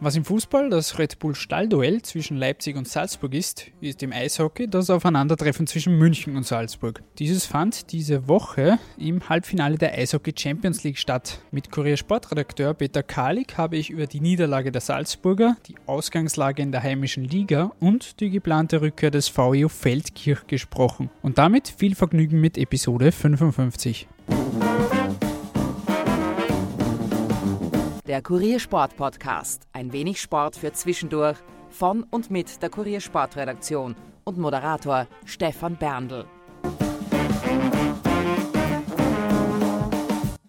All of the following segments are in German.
Was im Fußball das Red Bull Stallduell zwischen Leipzig und Salzburg ist, ist im Eishockey das Aufeinandertreffen zwischen München und Salzburg. Dieses fand diese Woche im Halbfinale der Eishockey Champions League statt. Mit Kurier Sportredakteur Peter Kalik habe ich über die Niederlage der Salzburger, die Ausgangslage in der heimischen Liga und die geplante Rückkehr des VEU Feldkirch gesprochen. Und damit viel Vergnügen mit Episode 55. Der Kuriersport Podcast. Ein wenig Sport für zwischendurch von und mit der Kuriersportredaktion und Moderator Stefan Berndl.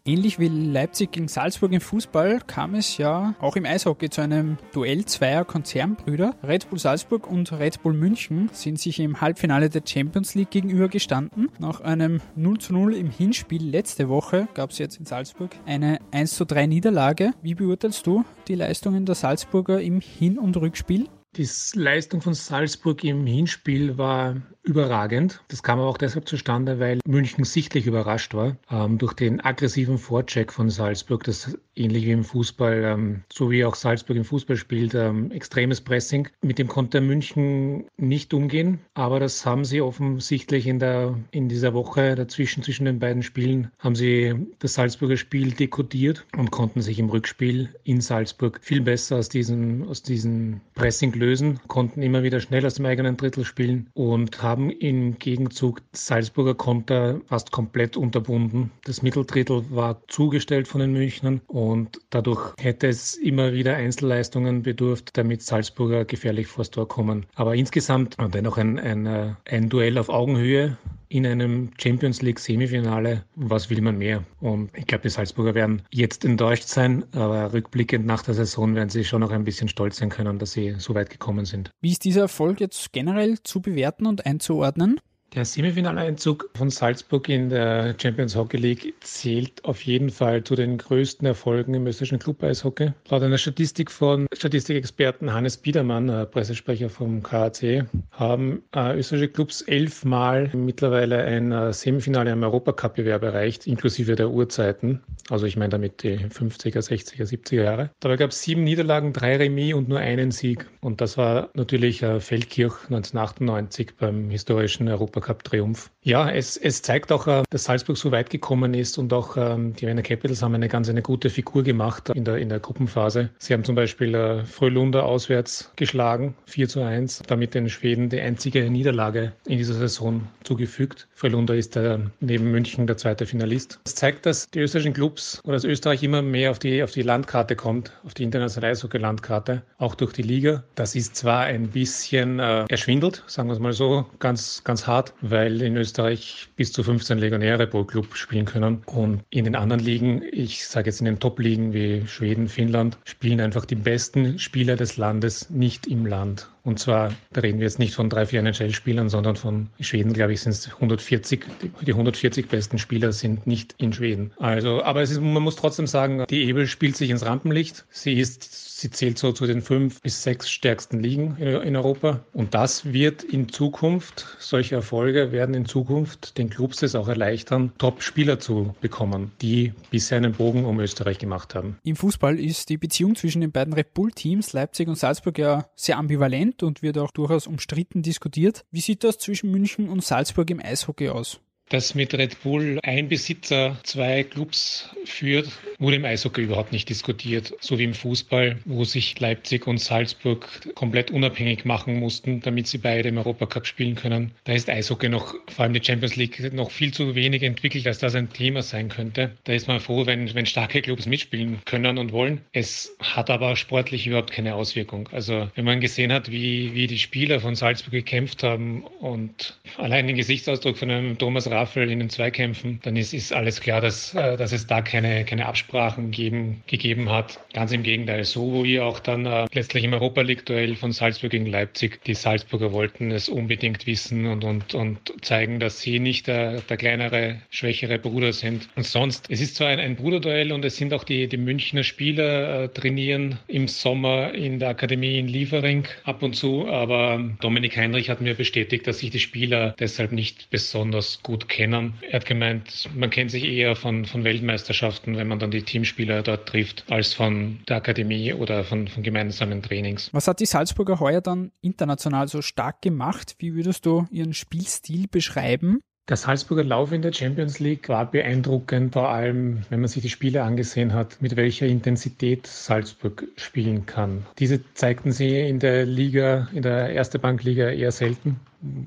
Ähnlich wie Leipzig gegen Salzburg im Fußball kam es ja auch im Eishockey zu einem Duell zweier Konzernbrüder. Red Bull Salzburg und Red Bull München sind sich im Halbfinale der Champions League gegenübergestanden. Nach einem 0 zu 0 im Hinspiel letzte Woche gab es jetzt in Salzburg eine 1 zu 3 Niederlage. Wie beurteilst du die Leistungen der Salzburger im Hin- und Rückspiel? Die Leistung von Salzburg im Hinspiel war überragend. Das kam aber auch deshalb zustande, weil München sichtlich überrascht war ähm, durch den aggressiven Vorcheck von Salzburg, das ähnlich wie im Fußball, ähm, so wie auch Salzburg im Fußball spielt, ähm, extremes Pressing. Mit dem konnte München nicht umgehen, aber das haben sie offensichtlich in, der, in dieser Woche dazwischen, zwischen den beiden Spielen, haben sie das Salzburger Spiel dekodiert und konnten sich im Rückspiel in Salzburg viel besser aus diesem, aus diesem Pressing lösen, konnten immer wieder schnell aus dem eigenen Drittel spielen und haben im Gegenzug Salzburger Konter fast komplett unterbunden. Das Mitteldrittel war zugestellt von den Münchnern und dadurch hätte es immer wieder Einzelleistungen bedurft, damit Salzburger gefährlich vors Tor kommen. Aber insgesamt dennoch ein, ein, äh, ein Duell auf Augenhöhe in einem Champions League Semifinale. Was will man mehr? Und ich glaube, die Salzburger werden jetzt enttäuscht sein, aber rückblickend nach der Saison werden sie schon noch ein bisschen stolz sein können, dass sie so weit gekommen sind. Wie ist dieser Erfolg jetzt generell zu bewerten und einzuordnen? Der Semifinaleinzug von Salzburg in der Champions Hockey League zählt auf jeden Fall zu den größten Erfolgen im österreichischen Club-Eishockey. Laut einer Statistik von Statistikexperten Hannes Biedermann, äh, Pressesprecher vom KAC, haben äh, österreichische Clubs elfmal mittlerweile ein äh, Semifinale im Europacup-Bewerb erreicht, inklusive der Uhrzeiten. Also ich meine damit die 50er, 60er, 70er Jahre. Dabei gab es sieben Niederlagen, drei Remis und nur einen Sieg. Und das war natürlich Feldkirch 1998 beim historischen Europacup Supercup-Triumph. Ja, es, es zeigt auch, äh, dass Salzburg so weit gekommen ist und auch ähm, die Wiener Capitals haben eine ganz eine gute Figur gemacht in der, in der Gruppenphase. Sie haben zum Beispiel äh, Frölunda auswärts geschlagen, 4 zu 1, damit den Schweden die einzige Niederlage in dieser Saison zugefügt. Frölunda ist der, neben München der zweite Finalist. Das zeigt, dass die österreichischen Clubs oder dass Österreich immer mehr auf die, auf die Landkarte kommt, auf die internationale Eishockey-Landkarte, auch durch die Liga. Das ist zwar ein bisschen äh, erschwindelt, sagen wir es mal so, ganz, ganz hart, weil in Österreich bis zu 15 Legionäre pro Club spielen können. Und in den anderen Ligen, ich sage jetzt in den Top-Ligen wie Schweden, Finnland, spielen einfach die besten Spieler des Landes nicht im Land. Und zwar, da reden wir jetzt nicht von drei, vier NHL-Spielern, sondern von Schweden, glaube ich, sind es 140. Die 140 besten Spieler sind nicht in Schweden. Also, aber ist, man muss trotzdem sagen, die Ebel spielt sich ins Rampenlicht. Sie ist Sie zählt so zu den fünf bis sechs stärksten Ligen in Europa. Und das wird in Zukunft, solche Erfolge werden in Zukunft den Clubs es auch erleichtern, Top-Spieler zu bekommen, die bisher einen Bogen um Österreich gemacht haben. Im Fußball ist die Beziehung zwischen den beiden Red Bull-Teams Leipzig und Salzburg ja sehr ambivalent und wird auch durchaus umstritten diskutiert. Wie sieht das zwischen München und Salzburg im Eishockey aus? Dass mit Red Bull ein Besitzer zwei Clubs führt, wurde im Eishockey überhaupt nicht diskutiert. So wie im Fußball, wo sich Leipzig und Salzburg komplett unabhängig machen mussten, damit sie beide im Europacup spielen können. Da ist Eishockey noch, vor allem die Champions League, noch viel zu wenig entwickelt, als das ein Thema sein könnte. Da ist man froh, wenn, wenn starke Clubs mitspielen können und wollen. Es hat aber sportlich überhaupt keine Auswirkung. Also wenn man gesehen hat, wie, wie die Spieler von Salzburg gekämpft haben und allein den Gesichtsausdruck von einem Thomas Rath Staffel in den Zweikämpfen, dann ist, ist alles klar, dass, äh, dass es da keine, keine Absprachen geben, gegeben hat. Ganz im Gegenteil, so wie auch dann äh, letztlich im Europa League-Duell von Salzburg gegen Leipzig. Die Salzburger wollten es unbedingt wissen und, und, und zeigen, dass sie nicht der, der kleinere, schwächere Bruder sind. Und sonst, es ist zwar ein, ein Bruderduell und es sind auch die, die Münchner Spieler äh, trainieren im Sommer in der Akademie in Liefering ab und zu, aber Dominik Heinrich hat mir bestätigt, dass sich die Spieler deshalb nicht besonders gut kennen. Er hat gemeint, man kennt sich eher von, von Weltmeisterschaften, wenn man dann die Teamspieler dort trifft, als von der Akademie oder von, von gemeinsamen Trainings. Was hat die Salzburger heuer dann international so stark gemacht? Wie würdest du ihren Spielstil beschreiben? Der Salzburger Lauf in der Champions League war beeindruckend, vor allem wenn man sich die Spiele angesehen hat, mit welcher Intensität Salzburg spielen kann. Diese zeigten sie in der Liga, in der Erste Bankliga eher selten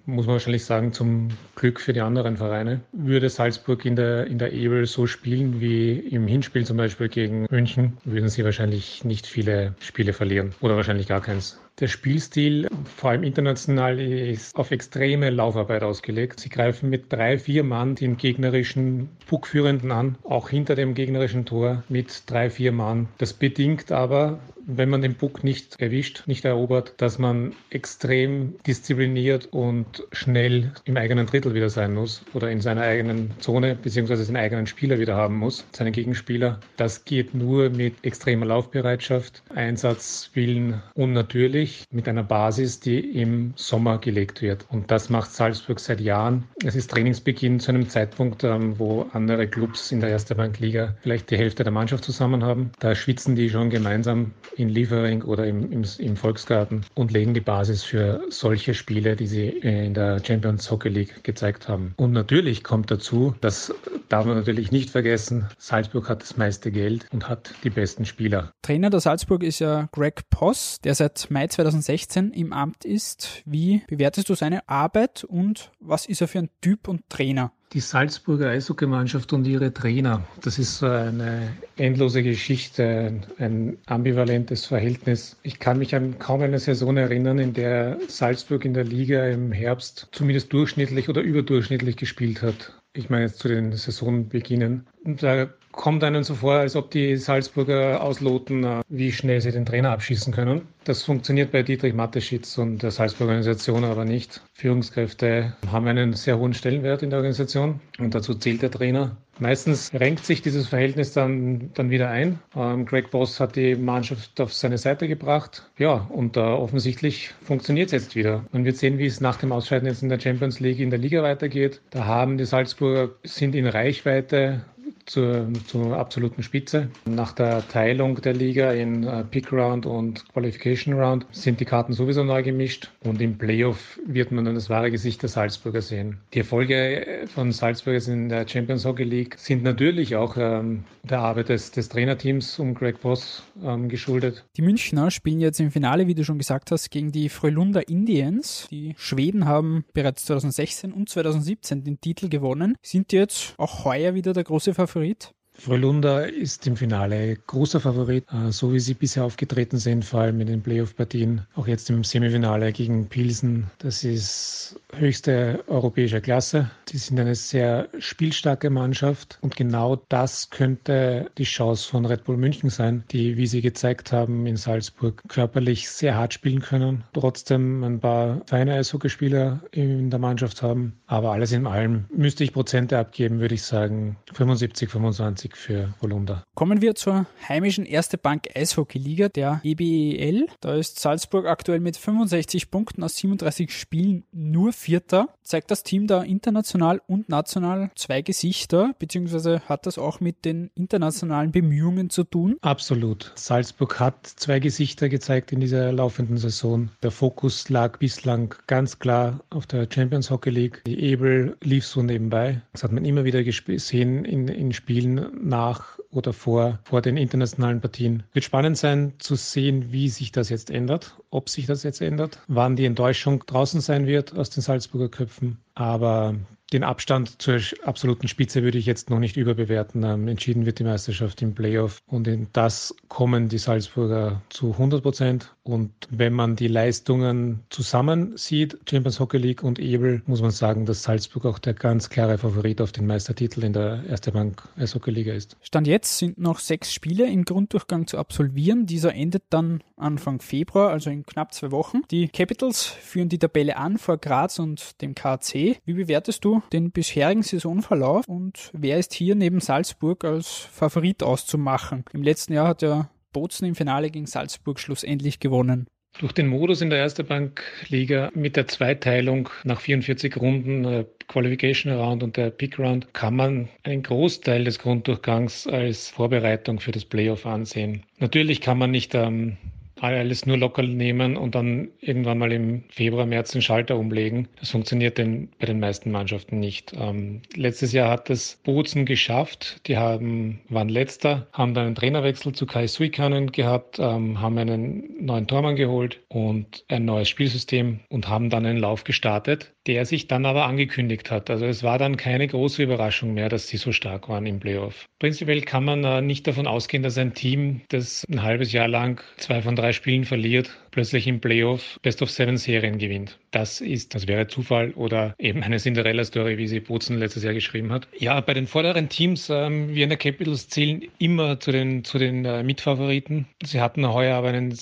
muss man wahrscheinlich sagen, zum Glück für die anderen Vereine. Würde Salzburg in der, in der Ebel so spielen wie im Hinspiel zum Beispiel gegen München, würden sie wahrscheinlich nicht viele Spiele verlieren oder wahrscheinlich gar keins. Der Spielstil, vor allem international, ist auf extreme Laufarbeit ausgelegt. Sie greifen mit drei, vier Mann den gegnerischen Puckführenden an, auch hinter dem gegnerischen Tor mit drei, vier Mann. Das bedingt aber, wenn man den Puck nicht erwischt, nicht erobert, dass man extrem diszipliniert und schnell im eigenen Drittel wieder sein muss oder in seiner eigenen Zone beziehungsweise seinen eigenen Spieler wieder haben muss, seinen Gegenspieler. Das geht nur mit extremer Laufbereitschaft, Einsatzwillen und natürlich mit einer Basis, die im Sommer gelegt wird. Und das macht Salzburg seit Jahren. Es ist Trainingsbeginn zu einem Zeitpunkt, ähm, wo andere Clubs in der Erste Bankliga vielleicht die Hälfte der Mannschaft zusammen haben. Da schwitzen die schon gemeinsam in Liefering oder im, im, im Volksgarten und legen die Basis für solche Spiele, die sie in der Champions Hockey League gezeigt haben. Und natürlich kommt dazu, das darf man natürlich nicht vergessen, Salzburg hat das meiste Geld und hat die besten Spieler. Trainer der Salzburg ist ja Greg Poss, der seit Mai 2016 im Amt ist. Wie bewertest du seine Arbeit und was ist er für ein Typ und Trainer? Die Salzburger Eishockeymannschaft und ihre Trainer, das ist so eine endlose Geschichte, ein ambivalentes Verhältnis. Ich kann mich an kaum eine Saison erinnern, in der Salzburg in der Liga im Herbst zumindest durchschnittlich oder überdurchschnittlich gespielt hat. Ich meine jetzt zu den Saisonbeginnen. Da kommt einem so vor, als ob die Salzburger ausloten, äh, wie schnell sie den Trainer abschießen können. Das funktioniert bei Dietrich Mateschitz und der Salzburger Organisation aber nicht. Führungskräfte haben einen sehr hohen Stellenwert in der Organisation und dazu zählt der Trainer. Meistens renkt sich dieses Verhältnis dann, dann wieder ein. Ähm, Greg Boss hat die Mannschaft auf seine Seite gebracht. Ja, und äh, offensichtlich funktioniert es jetzt wieder. Man wird sehen, wie es nach dem Ausscheiden jetzt in der Champions League in der Liga weitergeht. Da haben die Salzburger, sind in Reichweite zur, zur absoluten Spitze. Nach der Teilung der Liga in äh, Pick Round und Qualification Round sind die Karten sowieso neu gemischt und im Playoff wird man dann das wahre Gesicht der Salzburger sehen. Die Erfolge von Salzburgers in der Champions Hockey League sind natürlich auch ähm, der Arbeit des, des Trainerteams um Greg Voss ähm, geschuldet. Die Münchner spielen jetzt im Finale, wie du schon gesagt hast, gegen die Frölunda Indians. Die Schweden haben bereits 2016 und 2017 den Titel gewonnen, sind jetzt auch heuer wieder der große Favorit Favorit? Frölunda ist im Finale großer Favorit, äh, so wie sie bisher aufgetreten sind, vor allem in den Playoff-Partien, auch jetzt im Semifinale gegen Pilsen. Das ist höchste europäische Klasse. Sie sind eine sehr spielstarke Mannschaft und genau das könnte die Chance von Red Bull München sein, die, wie sie gezeigt haben, in Salzburg körperlich sehr hart spielen können, trotzdem ein paar feine Eishockeyspieler in der Mannschaft haben. Aber alles in allem müsste ich Prozente abgeben, würde ich sagen 75, 25 für Holunder. Kommen wir zur heimischen Erste Bank Eishockey Liga, der EBEL. Da ist Salzburg aktuell mit 65 Punkten aus 37 Spielen nur Vierter. Zeigt das Team da international und national zwei Gesichter, beziehungsweise hat das auch mit den internationalen Bemühungen zu tun? Absolut. Salzburg hat zwei Gesichter gezeigt in dieser laufenden Saison. Der Fokus lag bislang ganz klar auf der Champions Hockey League. Die Ebel lief so nebenbei. Das hat man immer wieder gesehen in, in Spielen nach oder vor, vor den internationalen Partien. Wird spannend sein zu sehen, wie sich das jetzt ändert, ob sich das jetzt ändert, wann die Enttäuschung draußen sein wird aus den Salzburger Köpfen. Aber den Abstand zur absoluten Spitze würde ich jetzt noch nicht überbewerten. Ähm, entschieden wird die Meisterschaft im Playoff und in das kommen die Salzburger zu 100 Prozent. Und wenn man die Leistungen zusammen sieht, Champions Hockey League und Ebel, muss man sagen, dass Salzburg auch der ganz klare Favorit auf den Meistertitel in der Erste Bank Eishockey Liga ist. Stand jetzt sind noch sechs Spiele im Grunddurchgang zu absolvieren. Dieser endet dann Anfang Februar, also in knapp zwei Wochen. Die Capitals führen die Tabelle an vor Graz und dem KC. Wie bewertest du den bisherigen Saisonverlauf und wer ist hier neben Salzburg als Favorit auszumachen? Im letzten Jahr hat ja Bozen im Finale gegen Salzburg schlussendlich gewonnen. Durch den Modus in der Erste Bankliga mit der Zweiteilung nach 44 Runden äh, Qualification Round und der Pick Round kann man einen Großteil des Grunddurchgangs als Vorbereitung für das Playoff ansehen. Natürlich kann man nicht ähm, alles nur locker nehmen und dann irgendwann mal im Februar, März den Schalter umlegen. Das funktioniert denn bei den meisten Mannschaften nicht. Ähm, letztes Jahr hat es Bozen geschafft. Die haben, waren letzter, haben dann einen Trainerwechsel zu Kai Suikanen gehabt, ähm, haben einen neuen Tormann geholt und ein neues Spielsystem und haben dann einen Lauf gestartet, der sich dann aber angekündigt hat. Also es war dann keine große Überraschung mehr, dass sie so stark waren im Playoff. Prinzipiell kann man äh, nicht davon ausgehen, dass ein Team, das ein halbes Jahr lang zwei von drei Spielen verliert, plötzlich im Playoff Best of Seven Serien gewinnt. Das ist, das wäre Zufall oder eben eine Cinderella-Story, wie sie Bozen letztes Jahr geschrieben hat. Ja, bei den vorderen Teams, ähm, Vienna Capitals zählen immer zu den, zu den äh, Mitfavoriten. Sie hatten heuer aber einen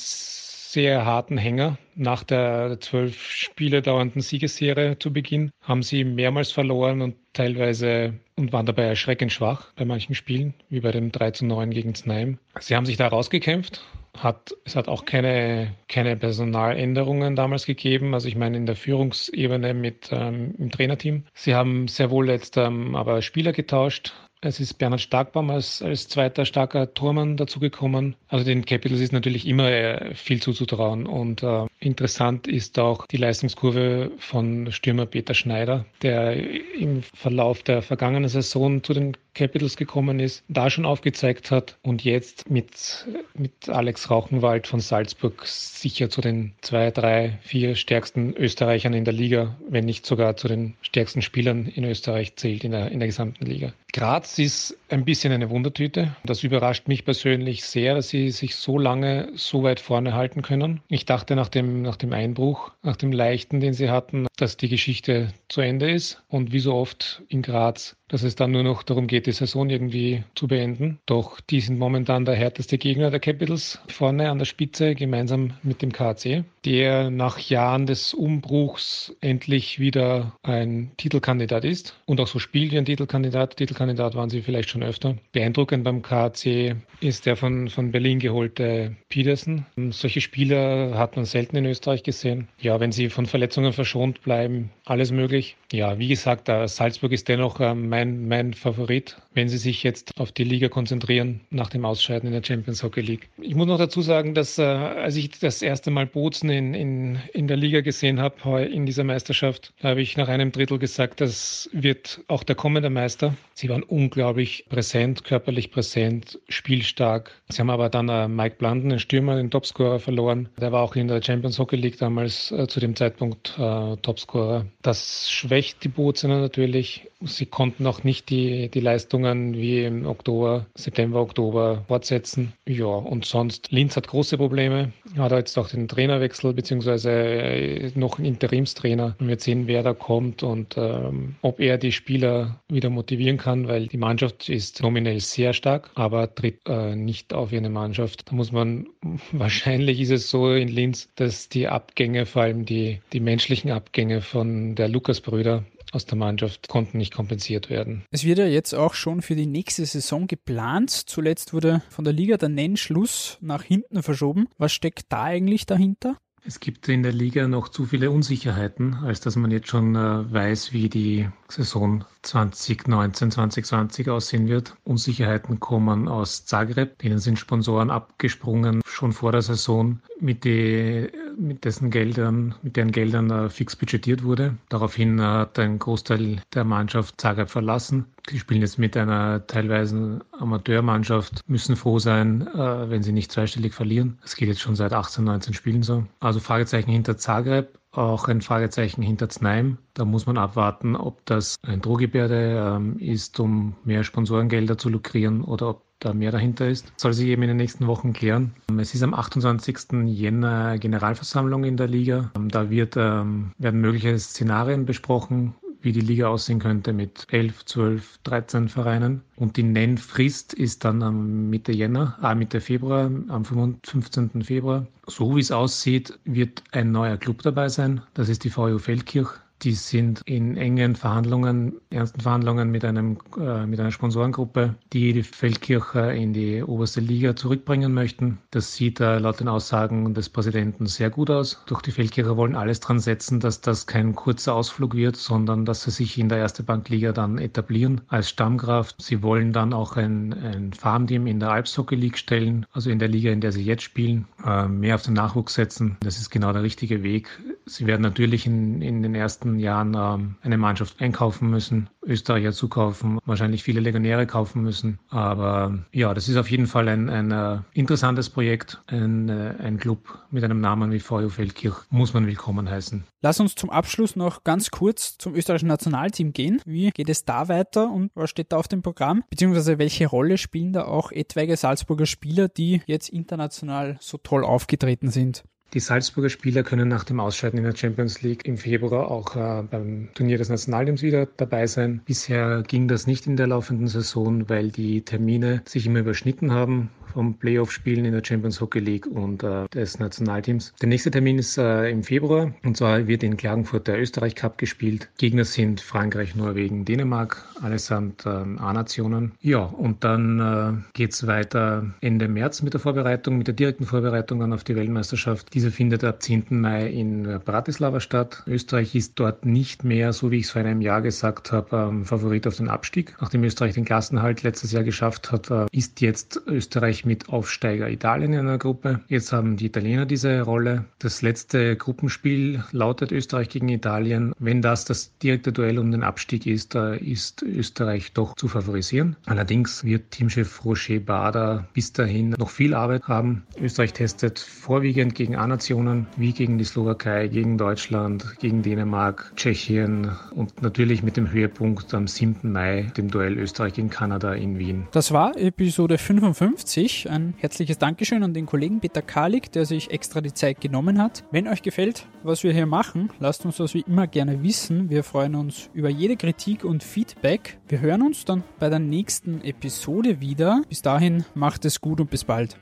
sehr harten Hänger. Nach der zwölf Spiele dauernden Siegesserie zu Beginn haben sie mehrmals verloren und teilweise und waren dabei erschreckend schwach bei manchen Spielen, wie bei dem 3 zu 9 gegen Znaim. Sie haben sich da rausgekämpft, hat, es hat auch keine, keine Personaländerungen damals gegeben. Also ich meine in der Führungsebene mit ähm, im Trainerteam. Sie haben sehr wohl jetzt ähm, aber Spieler getauscht. Es ist Bernhard Starkbaum als, als zweiter starker Tormann dazugekommen. Also den Capitals ist natürlich immer äh, viel zuzutrauen. Und äh, interessant ist auch die Leistungskurve von Stürmer Peter Schneider, der im Verlauf der vergangenen Saison zu den Capitals gekommen ist, da schon aufgezeigt hat und jetzt mit, mit Alex Rauchenwald von Salzburg sicher zu den zwei, drei, vier stärksten Österreichern in der Liga, wenn nicht sogar zu den stärksten Spielern in Österreich zählt in der, in der gesamten Liga. Graz ist ein bisschen eine Wundertüte. Das überrascht mich persönlich sehr, dass sie sich so lange so weit vorne halten können. Ich dachte nach dem, nach dem Einbruch, nach dem leichten, den sie hatten, dass die Geschichte zu Ende ist. Und wie so oft in Graz dass es dann nur noch darum geht, die Saison irgendwie zu beenden. Doch die sind momentan der härteste Gegner der Capitals vorne an der Spitze, gemeinsam mit dem KC, der nach Jahren des Umbruchs endlich wieder ein Titelkandidat ist und auch so spielt wie ein Titelkandidat. Titelkandidat waren sie vielleicht schon öfter. Beeindruckend beim KC ist der von, von Berlin geholte Peterson. Solche Spieler hat man selten in Österreich gesehen. Ja, wenn sie von Verletzungen verschont bleiben, alles möglich. Ja, wie gesagt, Salzburg ist dennoch mein ähm, mein, mein Favorit, wenn sie sich jetzt auf die Liga konzentrieren nach dem Ausscheiden in der Champions Hockey League. Ich muss noch dazu sagen, dass äh, als ich das erste Mal Bozen in, in, in der Liga gesehen habe, in dieser Meisterschaft, habe ich nach einem Drittel gesagt, das wird auch der kommende Meister. Sie waren unglaublich präsent, körperlich präsent, spielstark. Sie haben aber dann äh, Mike Blunden, den Stürmer, den Topscorer verloren. Der war auch in der Champions Hockey League damals äh, zu dem Zeitpunkt äh, Topscorer. Das schwächt die Bozener natürlich. Sie konnten auch nicht die, die Leistungen wie im Oktober, September, Oktober fortsetzen. Ja, und sonst, Linz hat große Probleme, hat jetzt auch den Trainerwechsel, beziehungsweise äh, noch einen Interimstrainer. Und wir sehen, wer da kommt und ähm, ob er die Spieler wieder motivieren kann, weil die Mannschaft ist nominell sehr stark, aber tritt äh, nicht auf ihre Mannschaft. Da muss man, wahrscheinlich ist es so in Linz, dass die Abgänge, vor allem die, die menschlichen Abgänge von der Lukas-Brüder, aus der Mannschaft konnten nicht kompensiert werden. Es wird ja jetzt auch schon für die nächste Saison geplant. Zuletzt wurde von der Liga der Nennschluss nach hinten verschoben. Was steckt da eigentlich dahinter? Es gibt in der Liga noch zu viele Unsicherheiten, als dass man jetzt schon äh, weiß, wie die Saison 2019, 2020 aussehen wird. Unsicherheiten kommen aus Zagreb, denen sind Sponsoren abgesprungen schon vor der Saison, mit, die, mit dessen Geldern, mit deren Geldern äh, fix budgetiert wurde. Daraufhin hat ein Großteil der Mannschaft Zagreb verlassen. Die spielen jetzt mit einer teilweise Amateurmannschaft, müssen froh sein, äh, wenn sie nicht zweistellig verlieren. Das geht jetzt schon seit 18, 19 Spielen so. Also Fragezeichen hinter Zagreb, auch ein Fragezeichen hinter Znaim. Da muss man abwarten, ob das ein Drohgebärde ähm, ist, um mehr Sponsorengelder zu lukrieren oder ob da mehr dahinter ist. soll sich eben in den nächsten Wochen klären. Es ist am 28. Jänner Generalversammlung in der Liga. Da wird, ähm, werden mögliche Szenarien besprochen, wie die Liga aussehen könnte mit 11, 12, 13 Vereinen. Und die Nennfrist ist dann am Mitte Jänner, äh, Mitte Februar, am 15. Februar. So wie es aussieht, wird ein neuer Club dabei sein. Das ist die VU Feldkirch Die sind in engen Verhandlungen, ernsten Verhandlungen mit, einem, äh, mit einer Sponsorengruppe, die die Feldkirche in die oberste Liga zurückbringen möchten. Das sieht äh, laut den Aussagen des Präsidenten sehr gut aus. Doch die Feldkirche wollen alles dran setzen, dass das kein kurzer Ausflug wird, sondern dass sie sich in der erste Bankliga dann etablieren als Stammkraft. Sie wollen dann auch ein, ein Farmteam in der Alpshockey League stellen, also in der Liga, in der sie jetzt spielen, äh, mehr auf den Nachwuchs setzen. Das ist genau der richtige Weg. Sie werden natürlich in, in den ersten Jahren ähm, eine Mannschaft einkaufen müssen, Österreicher zukaufen, wahrscheinlich viele Legionäre kaufen müssen. Aber ja, das ist auf jeden Fall ein, ein uh, interessantes Projekt. Ein, uh, ein Club mit einem Namen wie VU Feldkirch muss man willkommen heißen. Lass uns zum Abschluss noch ganz kurz zum österreichischen Nationalteam gehen. Wie geht es da weiter und was steht da auf dem Programm? Beziehungsweise welche Rolle spielen da auch etwaige Salzburger Spieler, die jetzt international so toll aufgetreten sind? Die Salzburger Spieler können nach dem Ausscheiden in der Champions League im Februar auch äh, beim Turnier des Nationalteams wieder dabei sein. Bisher ging das nicht in der laufenden Saison, weil die Termine sich immer überschnitten haben vom Playoff-Spielen in der Champions Hockey League und äh, des Nationalteams. Der nächste Termin ist äh, im Februar und zwar wird in Klagenfurt der Österreich Cup gespielt. Gegner sind Frankreich, Norwegen, Dänemark, allesamt äh, A-Nationen. Ja, und dann äh, geht es weiter Ende März mit der Vorbereitung, mit der direkten Vorbereitung dann auf die Weltmeisterschaft. Diese findet ab 10. Mai in Bratislava statt. Österreich ist dort nicht mehr, so wie ich es vor einem Jahr gesagt habe, ähm, Favorit auf den Abstieg. Nachdem Österreich den Klassenhalt letztes Jahr geschafft hat, äh, ist jetzt Österreich Österreich mit Aufsteiger Italien in einer Gruppe. Jetzt haben die Italiener diese Rolle. Das letzte Gruppenspiel lautet Österreich gegen Italien. Wenn das das direkte Duell um den Abstieg ist, ist Österreich doch zu favorisieren. Allerdings wird Teamchef Roger Bader bis dahin noch viel Arbeit haben. Österreich testet vorwiegend gegen A-Nationen wie gegen die Slowakei, gegen Deutschland, gegen Dänemark, Tschechien und natürlich mit dem Höhepunkt am 7. Mai, dem Duell Österreich gegen Kanada in Wien. Das war Episode 55 ich ein herzliches Dankeschön an den Kollegen Peter Kalik, der sich extra die Zeit genommen hat. Wenn euch gefällt, was wir hier machen, lasst uns das wie immer gerne wissen. Wir freuen uns über jede Kritik und Feedback. Wir hören uns dann bei der nächsten Episode wieder. Bis dahin macht es gut und bis bald.